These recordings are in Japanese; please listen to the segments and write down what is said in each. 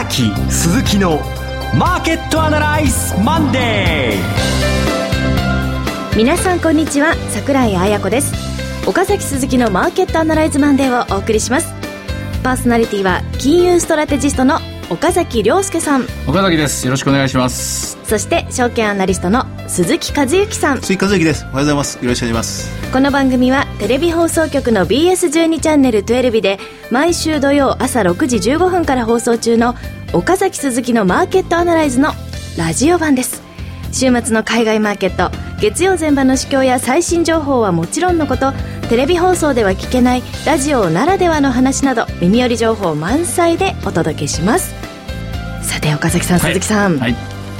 岡崎鈴木のマーケットアナライズマンデー皆さんこんにちは桜井彩子です。岡崎鈴木のマーケットアナライズマンデーをお送りします。パーソナリティは金融ストラテジストの岡崎亮介さん。岡崎です。よろしくお願いします。そして証券アナリストの鈴木和之さん。鈴木和之です。おはようございます。よろしくお願いします。この番組はテレビ放送局の BS12 チャンネル12日で毎週土曜朝6時15分から放送中の岡崎鈴木のマーケットアナライズのラジオ版です。週末の海外マーケット月曜前場の市況や最新情報はもちろんのことテレビ放送では聞けないラジオならではの話など耳寄り情報満載でお届けしますさて岡崎さん、鈴木さん、はい。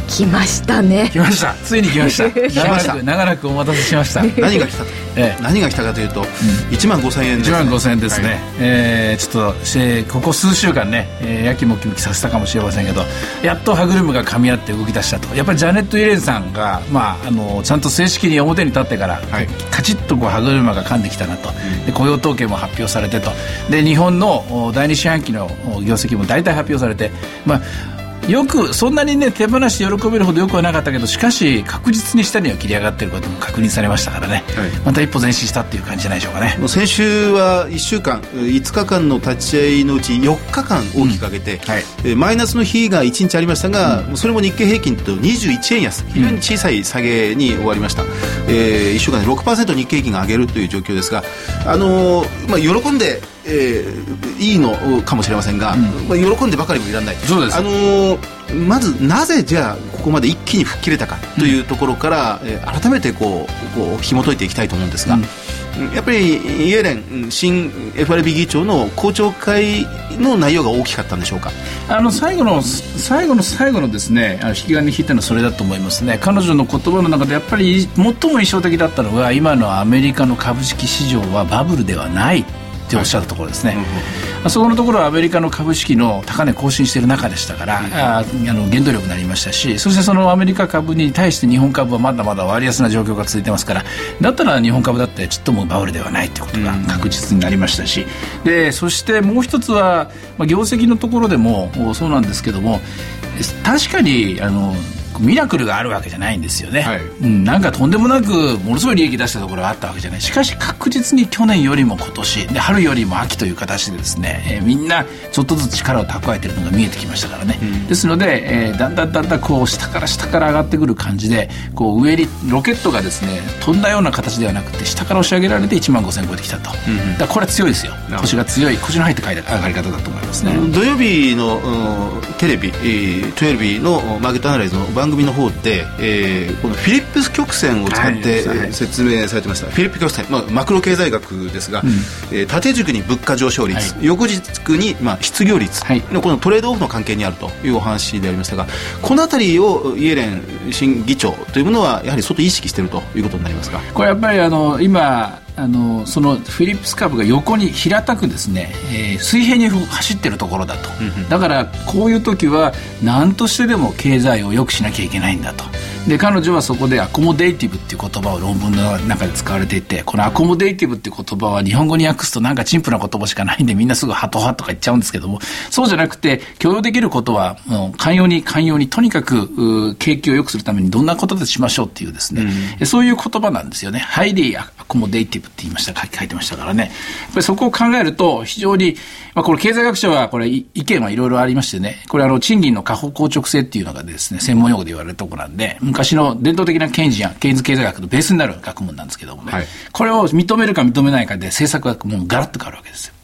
来ましたね。来ました。ついに来ました。長らく長らくお待たせしました。何が来たええ、何が来たかというと、うん、1万5000円です、ね、1万5000円ですね、はい、えー、ちょっと、えー、ここ数週間ね、えー、やきもきもきさせたかもしれませんけどやっと歯車が噛み合って動き出したと。やっぱりジャネット・イレンさんが、まあ、あのちゃんと正式に表に立ってから、はい、カチッとこう歯車が噛んできたなと、うん、で雇用統計も発表されてと。で日本の第二四半期の業績も大体発表されて、まあよくそんなにね手放し喜べるほどよくはなかったけどしかし確実に下には切り上がっていることも確認されましたからね、はい、また一歩前進したっていう感じじゃないでしょうかね。先週は1週間5日間の立ち会いのうち4日間大きく上げて、うん。はい、マイナスの日が1日ありましたが、うん、それも日経平均と21円安。非常に小さい下げに終わりました、うん、えー、1週間で6%日経平均が上げるという状況ですが、あのー、まあ、喜んでえー、いいのかもしれませんが、うん、まあ、喜んでばかりもいらない。そうです、あのー、まずなぜじゃあここまで一気に吹っ切れたかというところから、うん、えー、改めてこうこう紐解いていきたいと思うんですが、うん、やっぱりイエレン新 FRB 議長の公聴会の内容が大きかったんでしょうか？あの最後の最後の最後のですねあの引き金引いたのはそれだと思いますね。彼女の言葉の中でやっぱり最も印象的だったのが今のアメリカの株式市場はバブルではないっておっしゃるところですね、はい、そこのところはアメリカの株式の高値更新している中でしたから、ああの原動力になりましたしそしてそのアメリカ株に対して日本株はまだまだ割安な状況が続いてますからだったら日本株だってちっともバブルではないということが確実になりましたし、でそしてもう一つは、まあ、業績のところでもそうなんですけども確かにあのミラクルがあるわけじゃないんですよね、はい、うん、なんかとんでもなくものすごい利益出したところがあったわけじゃない。しかし確実に去年よりも今年で春よりも秋という形でですね、えー、みんなちょっとずつ力を蓄えてるのが見えてきましたからね、うん、ですので、えー、だんだんだんだんこう下から下から上がってくる感じでこう上にロケットがですね飛んだような形ではなくて下から押し上げられて1万5000超えてきたと、うん、だこれは強いですよ。腰が強い。腰の入って上がり方だと思いますね。土曜日の、うん、テレビ、えー、12のマーケットアナライズの番組の方で、えー、このフィリップス曲線を使って、はい、説明されてました。フィリップ曲線、まあ、マクロ経済学ですが、うん、えー、縦軸に物価上昇率、はい、横軸に、まあ、失業率のこのトレードオフの関係にあるというお話でありましたがこの辺りをイエレン新議長というものはやはり相当意識しているということになりますか？これやっぱりあの今あのそのフィリップス株が横に平たくですね、えー、水平に走ってるところだと、だからこういう時は何としてでも経済を良くしなきゃいけないんだとで彼女はそこでアコモデイティブっていう言葉を論文の中で使われていてこのアコモデイティブっていう言葉は日本語に訳すとなんか陳腐な言葉しかないんでみんなすぐハトハとか言っちゃうんですけどもそうじゃなくて許容できることはもう寛容に寛容にとにかく景気を良くするためにどんなことでしましょうっていうですね、うん、そういう言葉なんですよね。ハイリーアコモデイティブって言いました書いてましたからね。やっぱりそこを考えると非常にまあ、これ経済学者はこれ意見はいろいろありましてね、これあの賃金の下方硬直性っていうのがですね、専門用語で言われるところなんで、昔の伝統的なケインズやケインズ経済学のベースになる学問なんですけどもね、はい、これを認めるか認めないかで政策がもうガラッと変わるわけですよ。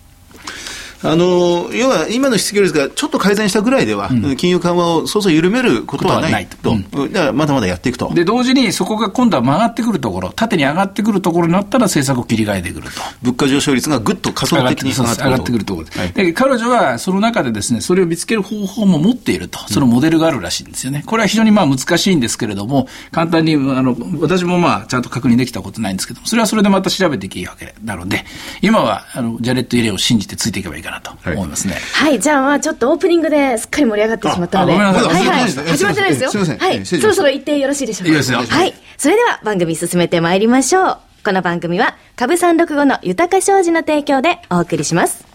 あの要は今の失業率がちょっと改善したぐらいでは、うん、金融緩和をそうそう緩めることはないと、うん、だからまだまだやっていくと。で、同時にそこが今度は曲がってくるところ、縦に上がってくるところになったら政策を切り替えてくると。物価上昇率がぐっと加速的に上がってくるところで、はい、で彼女はその中でですね、それを見つける方法も持っていると、そのモデルがあるらしいんですよね。これは非常にまあ難しいんですけれども、簡単に、あの、私もまあちゃんと確認できたことないんですけども、それはそれでまた調べていけばいいわけなので、今はあのジャレット・イレを信じてついていけばいいかなと思いますね。はい、じゃあまあちょっとオープニングですっかり盛り上がってしまったので。はいはい。始まってないですよ。すみません。はい。そろそろ言ってよろしいでしょうか。いいですよ。はい。それでは番組進めてまいりましょう。この番組は株三六五の豊か商事の提供でお送りします。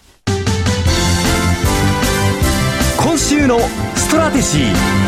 今週のストラテジー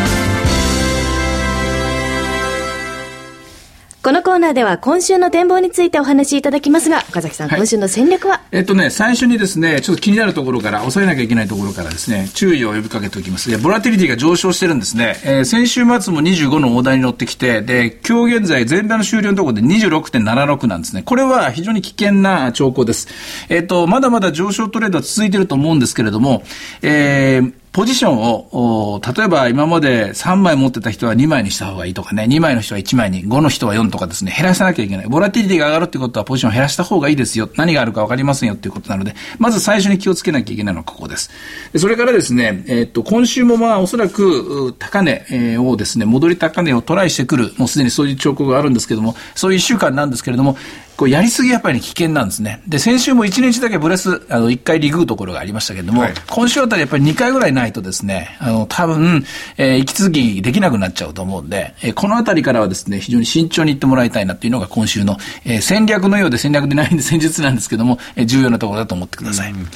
このコーナーでは今週の展望についてお話しいただきますが、岡崎さん、はい、今週の戦略は？えっとね、最初にですね、ちょっと気になるところから、抑えなきゃいけないところからですね、注意を呼びかけておきます。で、ボラティリティが上昇してるんですね。えー、先週末も25の大台に乗ってきて、で、今日現在、全体の終了のところで26.76なんですね。これは非常に危険な兆候です。えっと、まだまだ上昇トレードは続いてると思うんですけれども、えー、ポジションを、例えば今まで3枚持ってた人は2枚にした方がいいとかね、2枚の人は1枚に、5の人は4とかですね、減らさなきゃいけない。ボラティリティが上がるってことはポジションを減らした方がいいですよ。何があるか分かりませんよっていうことなので、まず最初に気をつけなきゃいけないのはここです。それからですね、え、っと、今週もまあおそらく高値をですね、戻り高値をトライしてくる、もうすでにそういう兆候があるんですけども、そういう一週間なんですけれども、こうやりすぎやっぱり危険なんですね。で、先週も1日だけブレス、あの、1回リグうところがありましたけれども、はい、今週あたりやっぱり2回ぐらいないとですね、あの、多分、えー、息続きできなくなっちゃうと思うんで、えー、このあたりからはですね、非常に慎重にいってもらいたいなというのが今週の、えー、戦略のようで戦略でないんで戦術なんですけども、えー、重要なところだと思ってください。うん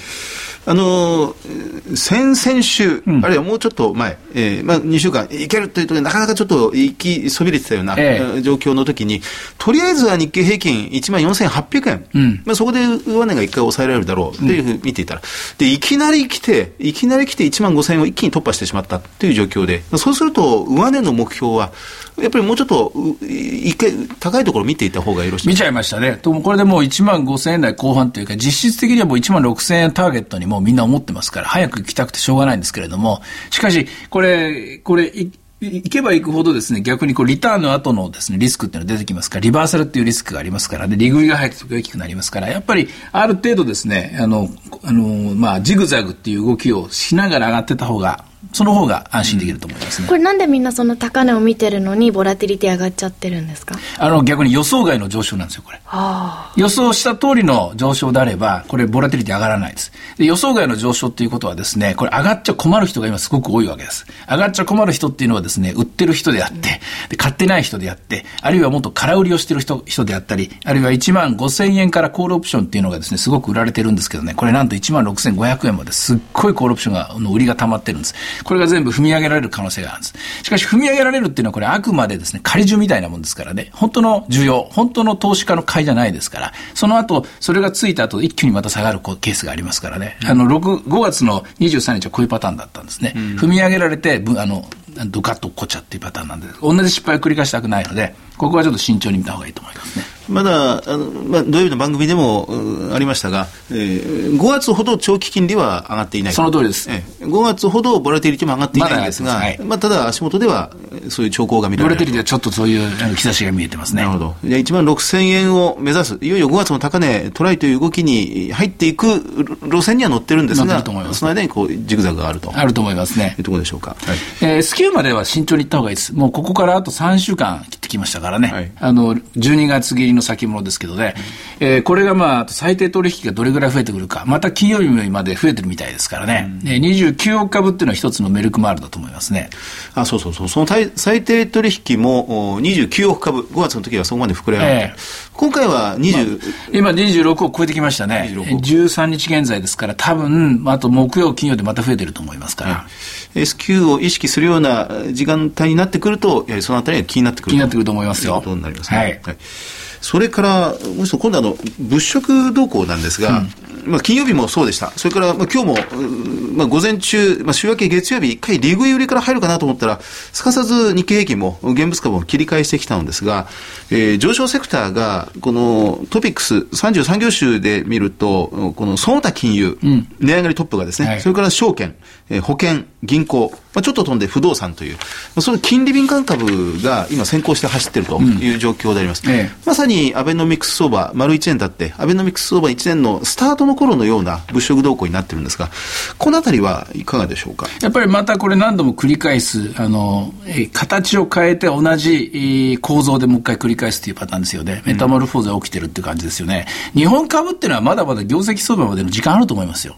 あの先々週、うん、あるいはもうちょっと前、えーまあ、2週間いけるというとなかなかちょっと行きそびれてたような、えー、状況の時に、とりあえずは日経平均1万4800円、うん、まあ、そこで上値が1回抑えられるだろうというふうに見ていたら、でいきなり来て、いきなり来て1万5000円を一気に突破してしまったという状況で、そうすると、上値の目標は、やっぱりもうちょっと、一回、高いところ見ていた方がよろしい。見ちゃいましたね。これでもう1万5000円台後半というか、実質的にはもう1万6000円ターゲットにもうみんな思ってますから、早く行きたくてしょうがないんですけれども、しかし、これ、これ、行けば行くほどですね、逆にこう、リターンの後のですね、リスクっていうのが出てきますから、リバーサルっていうリスクがありますから、で、利食いが入って時大きくなりますから、やっぱり、ある程度ですね、あの、あの、まあ、ジグザグっていう動きをしながら上がってた方が、その方が安心できると思いますね。これなんでみんなその高値を見てるのに、ボラティリティ上がっちゃってるんですか？あの、逆に予想外の上昇なんですよ、これ。予想した通りの上昇であれば、これ、ボラティリティ上がらないです。で、予想外の上昇っていうことはですね、これ上がっちゃ困る人が今すごく多いわけです。上がっちゃ困る人っていうのはですね、売ってる人であって、で買ってない人であって、あるいはもっと空売りをしてる人人であったり、あるいは1万5千円からコールオプションっていうのがですね、すごく売られてるんですけどね、これなんと1万6500円まですっごいコールオプションが、の売りが溜まってるんです。これが全部踏み上げられる可能性があるんです。しかし踏み上げられるっていうのはこれあくまでですね、仮需みたいなもんですからね、本当の需要、本当の投資家の買いじゃないですから、その後、それがついた後、一気にまた下がるケースがありますからね、あの、6、5月の23日はこういうパターンだったんですね。うん、踏み上げられて、あの、ドカッと落っこちゃっていうパターンなんで、同じ失敗を繰り返したくないので、ここはちょっと慎重に見た方がいいと思いますね。まだ、あのまあ、土曜日の番組でもありましたが、えー、5月ほど長期金利は上がっていない。その通りです。えー、5月ほどボラティリティも上がっていないんですが、まはい、まあ、ただ足元ではそういう兆候が見られる。ボラティリティはちょっとそういう兆しが見えてますね。なるほど。じゃあ1万6000円を目指す、いよいよ5月の高値トライという動きに入っていく路線には乗ってるんですが、その間にこうジグザグがあると。あると思いますね。いうところでしょうか。はい、えー、スキューまでは慎重にいった方がいいです。もうここからあと3週間切ってきましたからね。はい、あの、12月切りの先物ですけどね、えー、これがまあ、最低取引がどれぐらい増えてくるか、また金曜日まで増えてるみたいですからね、うん、29億株っていうのは一つのメルクマールだと思いますね。あ、そうそうそう、その最低取引も29億株、5月の時はそこまで膨れ上がって、えー、今回は20、まあ、今26億超えてきましたね。13日現在ですから、多分、あと木曜、金曜でまた増えてると思いますから。S q を意識するような時間帯になってくると、やはりそのあたりが気になってくる気になってくると思いますよ。ということになりますね。はい、はいそれから、もう一度今度あの、物色動向なんですが、うん、まあ、金曜日もそうでした。それから、まあ、今日も、まあ、午前中、まあ、週明け月曜日、一回利食い売りから入るかなと思ったら、すかさず日経平均も、現物株も切り返してきたのですが、えー、上昇セクターが、このトピックス33業種で見ると、このその他金融、うん、値上がりトップがですね、はい、それから証券、えー、保険、銀行、まあ、ちょっと飛んで不動産という、まあ、その金利敏感株が今先行して走っているという状況であります。うんええ、まさにアベノミクス相場、丸1年経って、アベノミクス相場1年のスタートの頃のような物色動向になってるんですが、このあたりはいかがでしょうか？やっぱりまたこれ何度も繰り返す、あの、え形を変えて同じ構造でもう一回繰り返すというパターンですよね。メタモルフォーゼが起きてるっていう感じですよね。日本株っていうのはまだまだ業績相場までの時間あると思いますよ。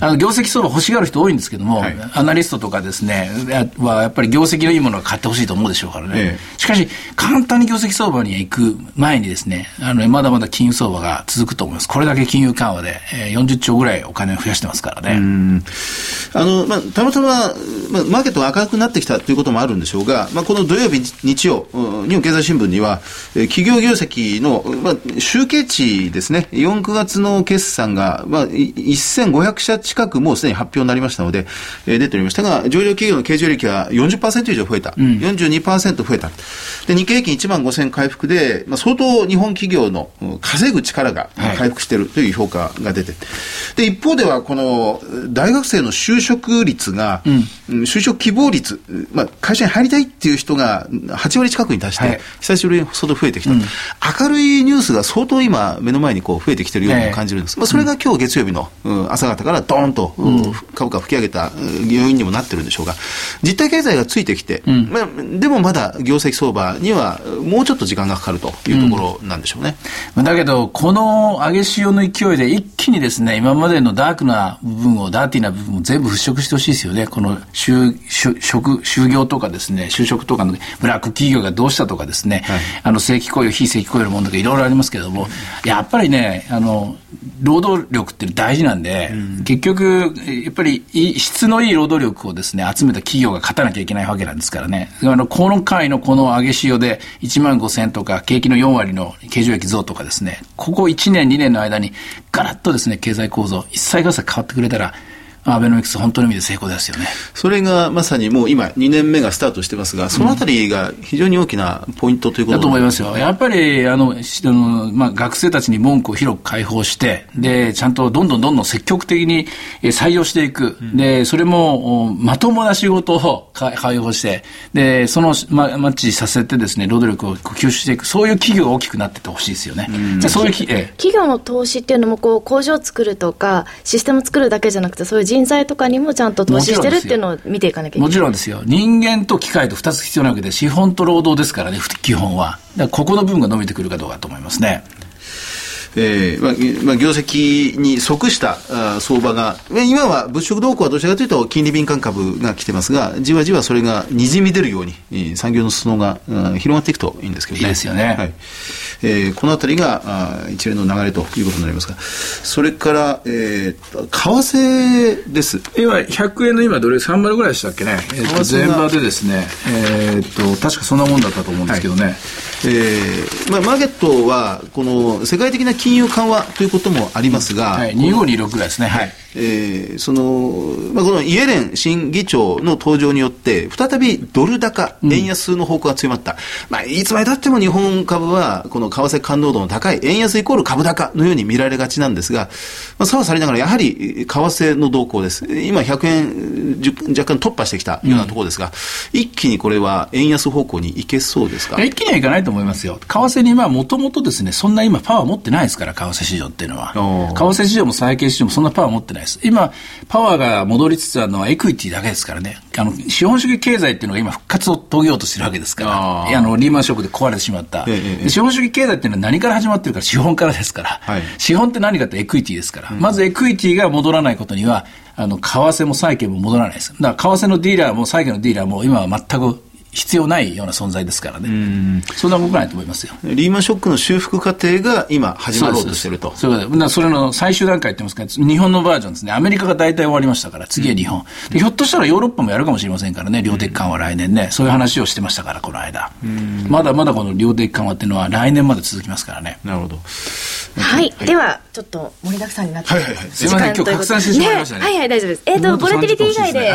あの業績相場欲しがる人多いんですけども、はい、アナリストとかでですね、はやっぱり業績のいいものは買ってほしいと思うでしょうからね。えしかし、簡単に業績相場に行く前にですね、あの、まだまだ金融相場が続くと思います。これだけ金融緩和で、えー、40兆ぐらいお金を増やしてますからね。あの、まあ、たまたま、まあ、マーケットが明るくなってきたということもあるんでしょうが、まあ、この土曜日、日曜、日本経済新聞には、えー、企業業績の、まあ、集計値ですね、4、9月の決算が、まあ、1500社近くもうすでに発表になりましたので、えー、出ておりましたが、上場企業の経常利益は40%以上増えた。うん、42%増えた。で、日経平均1万5000回復で、まあ、相当日本企業の稼ぐ力が回復しているという評価が出て、はい、で、一方では、この、大学生の就職率が、うん、就職希望率、まあ、会社に入りたいっていう人が8割近くに達して、はい、久しぶりに相当増えてきた、うん、明るいニュースが相当今、目の前にこう増えてきているように感じるんです。まあ、それが今日月曜日の、朝方からドーンと、株価吹き上げた要因にもなってるんでしょうが、実体経済がついてきて、まあ、でもまだ業績相場にはもうちょっと時間がかかるというところなんでしょうね。だけど、この上げ潮の勢いで一気にですね、今までのダークな部分を、ダーティーな部分を全部払拭してほしいですよね。この就職、就業とかですね、就職とかのブラック企業がどうしたとかですね、はい、あの正規雇用、非正規雇用の問題がいろいろありますけれども、やっぱりね、あの、労働力って大事なんで、うん、結局、やっぱり質のいい労働力をですね、集めた企業が勝たなきゃいけないわけなんですからね。あの、この回のこの上げ潮で1万5千とか、景気の4割の経常益増とかですね、ここ1年、2年の間にガラッとですね、経済構造、一切合切変わってくれたら、アベノミクス、本当の意味で成功ですよね。それがまさにもう今、2年目がスタートしてますが、そのあたりが非常に大きなポイントということ、だと思いますよ、やっぱりあのあの、まあ、学生たちに文句を広く開放して、でちゃんとどんどんどんどん積極的に採用していく、うん、でそれもまともな仕事を開放して、でその、ま、マッチさせてです、ね、労働力を吸収していく、そういう企業が大きくなっててほしいですよね。うん、じゃそういう、ええ、企業の投資っていうのもこう工場を作るとか、システム作るだけじゃなくて、そういう人材とかにもちゃんと投資してるっていうのを見ていかなきゃいけない。もちろんですよ。人間と機械と2つ必要なわけで資本と労働ですからね基本は。ここの部分が伸びてくるかどうかと思いますね。えーまあまあ、業績に即したあ相場が、今は物色動向はどちらかというと金利敏感株が来てますが、じわじわそれがにじみ出るように、えー、産業の裾野が、うん、広がっていくといいんですけどね。いいですよね。はいえー、このあたりがあ一連の流れということになりますが、それから、えー、為替です。今、100円の今、どれ、3割ぐらいでしたっけね、えー、前場でですね、えー、っと、確かそんなもんだったと思うんですけどね。はい、えーまあ、マーケットは、この世界的な金融緩和ということもありますが、はい、2526ぐらいですね。はいえー、その、まあ、このイエレン新議長の登場によって、再びドル高、円安の方向が強まった。うん、まあ、いつまでたっても日本株は、この為替感応度の高い円安イコール株高のように見られがちなんですが、まあ、さはさりながら、やはり為替の動向です。今、100円若干突破してきたようなところですが、うん、一気にこれは円安方向にいけそうですか？一気にはいかないと思いますよ。為替に、まあ、もともとですね、そんな今パワー持ってないですから、為替市場っていうのは。為替市場も債券市場もそんなパワー持ってないです。今、パワーが戻りつつあるのはエクイティだけですからね。あの、資本主義経済っていうのが今復活を遂げようとしてるわけですから、あの、リーマンショックで壊れてしまった、ええ、資本主義経済っていうのは何から始まってるか資本からですから、はい、資本って何かってエクイティですから、うん、まずエクイティが戻らないことには、あの、為替も債券も戻らないです。だから、為替のディーラーも債券のディーラーも今は全く必要ないような存在ですからね、そんな動かないと思いますよ。リーマンショックの修復過程が今、始まろうとしてると。そうそれの最終段階って言いますか、日本のバージョンですね、アメリカが大体終わりましたから、次は日本、うん、ひょっとしたらヨーロッパもやるかもしれませんからね、量的緩和、来年ね、そういう話をしてましたから、この間、まだまだこの量的緩和っていうのは、来年まで続きますからね。なるほど。はい、はい、では、ちょっと盛りだくさんになって、はいはいはい、すみません、今日拡散してしまいましたね。ね。はいはい、大丈夫です。えっ、ー、と、ボラティリティ以外で、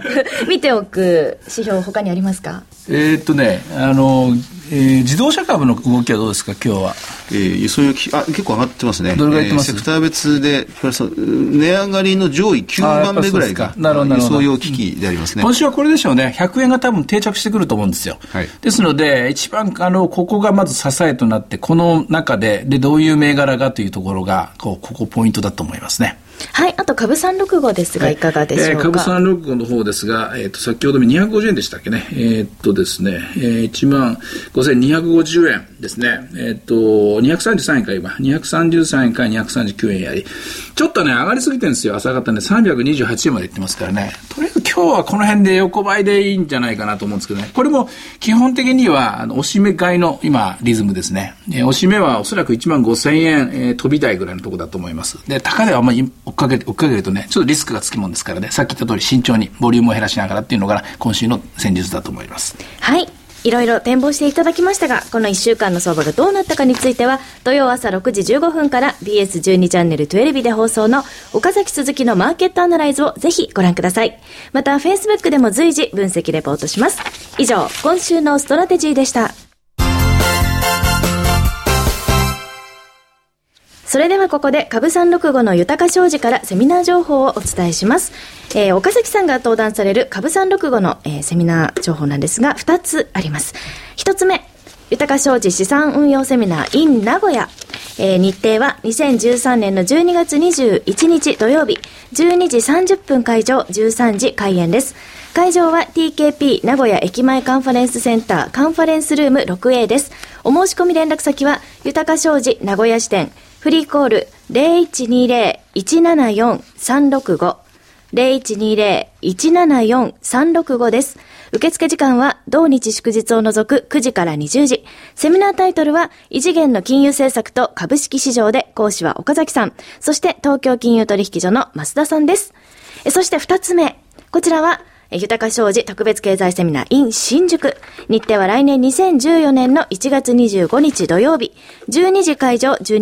見ておく指標、他にありますか？えっとね、あの、えー、自動車株の動きはどうですか、今日は。えー、輸送用機、あ、結構上がってますね。どれぐらいってます、えー、セクター別で、値上がりの上位9番目ぐらいが、なるほど、輸送用機器でありますね、うん、今週はこれでしょうね。100円が多分定着してくると思うんですよ。はい、ですので、一番、あの、ここがまず支えとなって、この中で、で、どういう銘柄がというところが、こう、ここポイントだと思いますね。はい、あと株三六五ですが、いかがでしょうか？えー、株三六五の方ですが、えっ、ー、と、先ほど250円でしたっけね？えっ、ー、とですね、えー、1万5250円ですね。えっ、ー、と、233円か今、233円から239円やり、ちょっとね、上がりすぎてるんですよ、朝方ね、328円までいってますからね。とりあえず今日はこの辺で横ばいでいいんじゃないかなと思うんですけどね。これも基本的には、あの、押し目買いの今、リズムですね。えー、押し目はおそらく1万5千円、えー、飛び台ぐらいのとこだと思います。で、高値はあんまり追っかけて、追っかけるとね、ちょっとリスクがつきもんですからね、さっき言った通り慎重にボリュームを減らしながらっていうのが今週の戦術だと思います。はい。いろいろ展望していただきましたが、この1週間の相場がどうなったかについては、土曜朝6時15分から BS12 チャンネル12で放送の岡崎鈴木のマーケットアナライズをぜひご覧ください。また、Facebook でも随時分析レポートします。以上、今週のストラテジーでした。それではここで株365の豊か商事からセミナー情報をお伝えします。えー、岡崎さんが登壇される株365の、えー、セミナー情報なんですが、2つあります。1つ目、豊か商事資産運用セミナー in 名古屋。えー、日程は2013年の12月21日土曜日、12時30分会場、13時開演です。会場は TKP 名古屋駅前カンファレンスセンターカンファレンスルーム 6A です。お申し込み連絡先は、豊か商事名古屋支店フリーコール0120-174-365 0120-174-365です。受付時間は同日祝日を除く9時から20時。セミナータイトルは異次元の金融政策と株式市場で講師は岡崎さん。そして東京金融取引所の増田さんです。そして2つ目。こちらは豊か商事特別経済セミナー in 新宿。日程は来年2014年の1月25日土曜日。12時会場、12時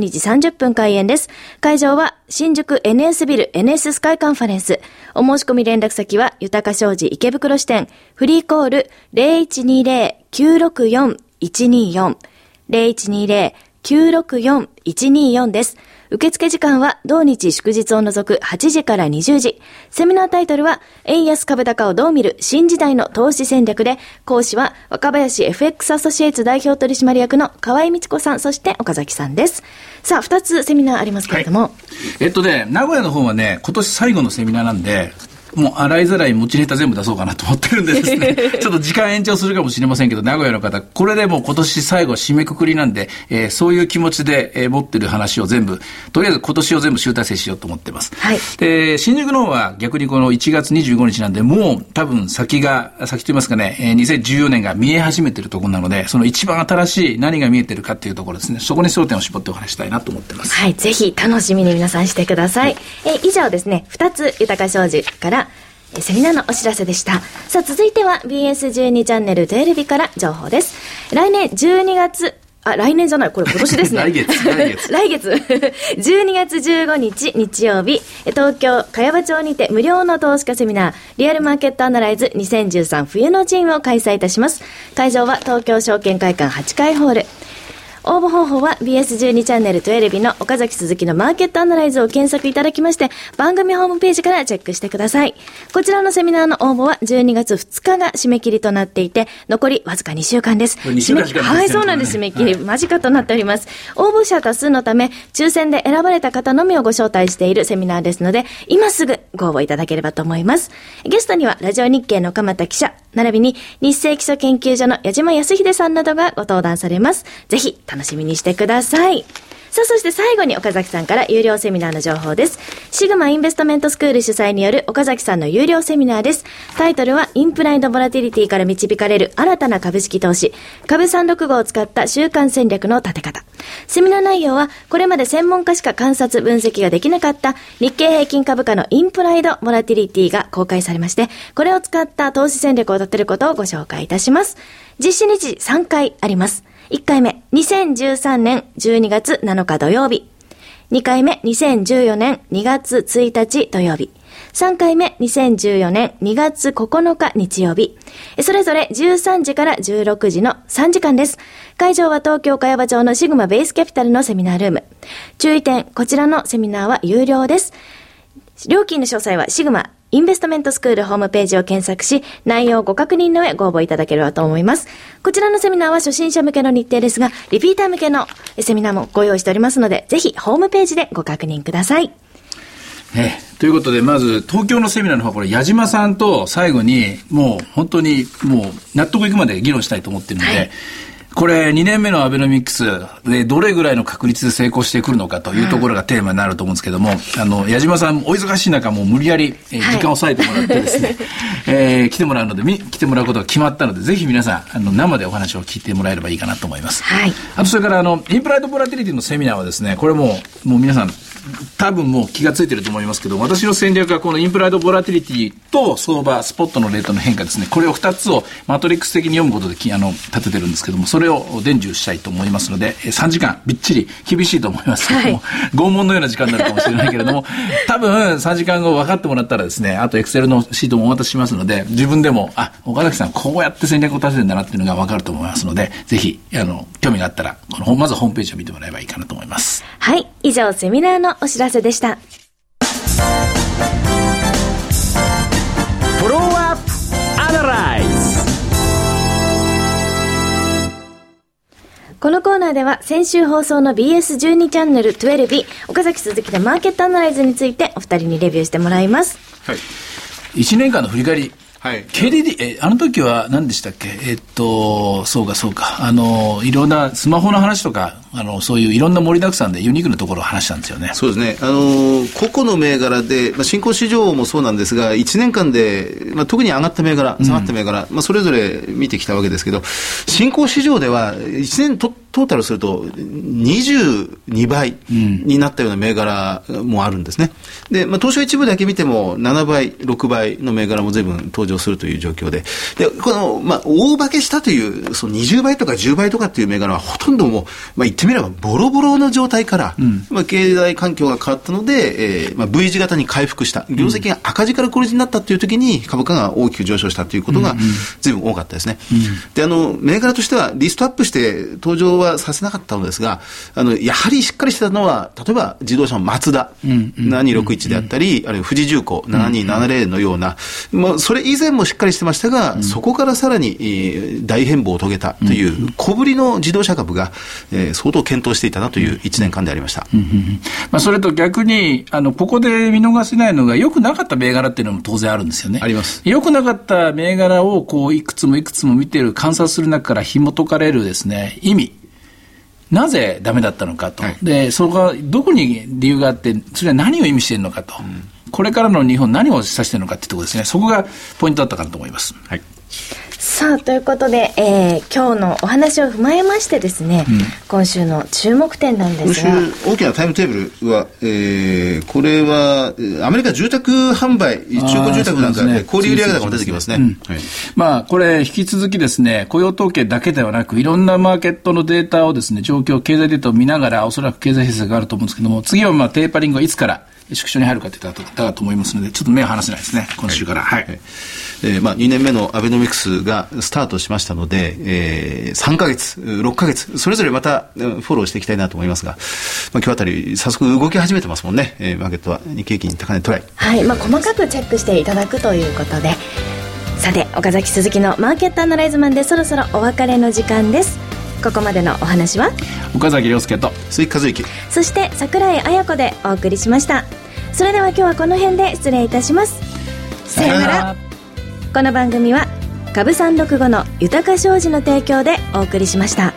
30分開演です。会場は新宿 NS ビル NS スカイカンファレンス。お申し込み連絡先は豊か商事池袋支店。フリーコール0120-964-124。0120-964-124です。受付時間は同日祝日を除く8時から20時。セミナータイトルは、円安株高をどう見る新時代の投資戦略で、講師は若林 FX アソシエイツ代表取締役の河合美智子さん、そして岡崎さんです。さあ、二つセミナーありますけれども。はい、えっとね、名古屋の方はね、今年最後のセミナーなんで、もう洗いざらい持ちネタ全部出そうかなと思ってるんでですね、ちょっと時間延長するかもしれませんけど、名古屋の方、これでもう今年最後締めくくりなんで、えー、そういう気持ちで、えー、持ってる話を全部、とりあえず今年を全部集大成しようと思ってます。はい。で、新宿の方は逆にこの1月25日なんで、もう多分先が、先と言いますかね、えー、2014年が見え始めてるところなので、その一番新しい何が見えてるかっていうところですね、そこに焦点を絞ってお話したいなと思ってます。はい、ぜひ楽しみに皆さんしてください。はい、え以上ですね、2つ豊か商事から、セミナーのお知らせでした。さあ、続いては BS12 チャンネル12日から情報です。来年12月、あ、来年じゃない、これ今年ですね。来月、来月。来月。12月15日日曜日、東京、茅場町にて無料の投資家セミナー、リアルマーケットアナライズ2013冬の陣を開催いたします。会場は東京証券会館8階ホール。応募方法は BS12 チャンネル12の岡崎鈴木のマーケットアナライズを検索いただきまして、番組ホームページからチェックしてください。こちらのセミナーの応募は12月2日が締め切りとなっていて、残りわずか2週間です。締めはい、そうなんです。締め切り間近となっております。応募者多数のため、抽選で選ばれた方のみをご招待しているセミナーですので、今すぐご応募いただければと思います。ゲストには、ラジオ日経の鎌田記者、並びに日清基礎研究所の矢島康秀さんなどがご登壇されます。ぜひ楽しみにしてください。さあ、そして最後に岡崎さんから有料セミナーの情報です。シグマインベストメントスクール主催による岡崎さんの有料セミナーです。タイトルは、インプライドボラティリティから導かれる新たな株式投資、株365を使った週間戦略の立て方。セミナー内容は、これまで専門家しか観察分析ができなかった日経平均株価のインプライドボラティリティが公開されまして、これを使った投資戦略を立てることをご紹介いたします。実施日時3回あります。1回目、2013年12月7日土曜日。2回目、2014年2月1日土曜日。3回目、2014年2月9日日曜日。それぞれ13時から16時の3時間です。会場は東京茅場町のシグマベースキャピタルのセミナールーム。注意点、こちらのセミナーは有料です。料金の詳細はシグマインベストメントスクールホームページを検索し、内容をご確認の上ご応募いただければと思います。こちらのセミナーは初心者向けの日程ですが、リピーター向けのセミナーもご用意しておりますので、ぜひホームページでご確認ください。えということで、まず、東京のセミナーの方は、これ、矢島さんと最後に、もう、本当に、もう、納得いくまで議論したいと思ってるので、はいこれ2年目のアベノミクスでどれぐらいの確率で成功してくるのかというところがテーマになると思うんですけども、あの、矢島さんお忙しい中もう無理やり、えー時間を割いてもらってですね、えー来てもらうので、み来てもらうことが決まったので、ぜひ皆さん、あの、生でお話を聞いてもらえればいいかなと思います。はいあとそれからあの、インプライドボラティリティのセミナーはですね、これもう、もう皆さん、多分もう気がついてると思いますけど、私の戦略はこのインプライドボラティリティと相場、スポットのレートの変化ですね。これを2つをマトリックス的に読むことできあの立ててるんですけども、それを伝授したいと思いますので、えー3時間びっちり厳しいと思いますけども、拷問のような時間になるかもしれないけれども、多分3時間後分かってもらったらですね、あとエクセルのシートもお渡ししますので、自分でも、あ、岡崎さんこうやって戦略を立ててるんだなっていうのが分かると思いますので、ぜひ、あの、興味があったら、このまずホームページを見てもらえばいいかなと思います。はい。以上、セミナーのお知らせでした。Follow up Analyze このコーナーでは先週放送の BS12 チャンネル 12B 岡崎鈴木のマーケットアナライズについてお二人にレビューしてもらいます。はい1年間の振り返り。はい。KDD、え、あの時は何でしたっけ？えっと、そうかそうか。あの、いろんなスマホの話とか、あの、そういういろんな盛りだくさんでユニークなところを話したんですよね。そうですね、あのー個々の銘柄で、まあ、新興市場もそうなんですが、1年間で、まあ、特に上がった銘柄、下がった銘柄、まあ、それぞれ見てきたわけですけど、新興市場では、1年トトータルすると、22倍になったような銘柄もあるんですね。で、まあ、東証一部だけ見ても、7倍、6倍の銘柄も随分登場するという状況で、で、この、まあ、大化けしたという、その20倍とか10倍とかっていう銘柄は、ほとんどもう、まあ、言ってみれば、ボロボロの状態から、まあ、経済環境が変わったので、えーまあ、V 字型に回復した、業績が赤字から黒字になったという時に、株価が大きく上昇したということが、随分多かったですね。で、あの、銘柄としては、リストアップして登場はさせなかったのですが、あの、やはりしっかりしてたのは、例えば自動車のマツダ、7261であったり、あるいは富士重工7270のような、まあ、それ以前もしっかりしてましたが、そこからさらに、えー大変貌を遂げたという、小ぶりの自動車株が、えー相当検討していたなという1年間でありました。まあ、それと逆に、あの、ここで見逃せないのが、良くなかった銘柄っていうのも当然あるんですよね。あります良くなかった銘柄を、こう、いくつもいくつも見てる、観察する中から紐解かれるですね、意味。なぜダメだったのかと。はいで、そこが、どこに理由があって、それは何を意味しているのかと。これからの日本何を指しているのかっていうところですね。そこがポイントだったかなと思います。はい。さあ、ということで、えー今日のお話を踏まえましてですね、今週の注目点なんで今週すが、大きなタイムテーブルは、えー、これは、えーアメリカ住宅販売、中古住宅なんか小売売上高も出てきますね。はい。まあ、これ、引き続きですね、雇用統計だけではなく、いろんなマーケットのデータをですね、状況、経済データを見ながら、おそらく経済政策があると思うんですけども、次はまあ、テーパリングはいつから縮小に入るかといったとだと思いますので、ちょっと目を離せないですね、今週から。はい。えーまあ、2年目のアベノミクスがスタートしましたので、えー、3ヶ月、6ヶ月、それぞれまたうんフォローしていきたいなと思いますが、まあ、今日あたり、早速動き始めてますもんね、えーマーケットは日経平均高値トライ。はい、まあ、細かくチェックしていただくということで、さて、岡崎鈴木のマーケットアナライズマンでそろそろお別れの時間です。ここまでのお話は、岡崎亮介と、鈴木和之。そして桜井彩子でお送りしました。それでは今日はこの辺で失礼いたします。さようなら。この番組は株三六五の豊か商事の提供でお送りしました。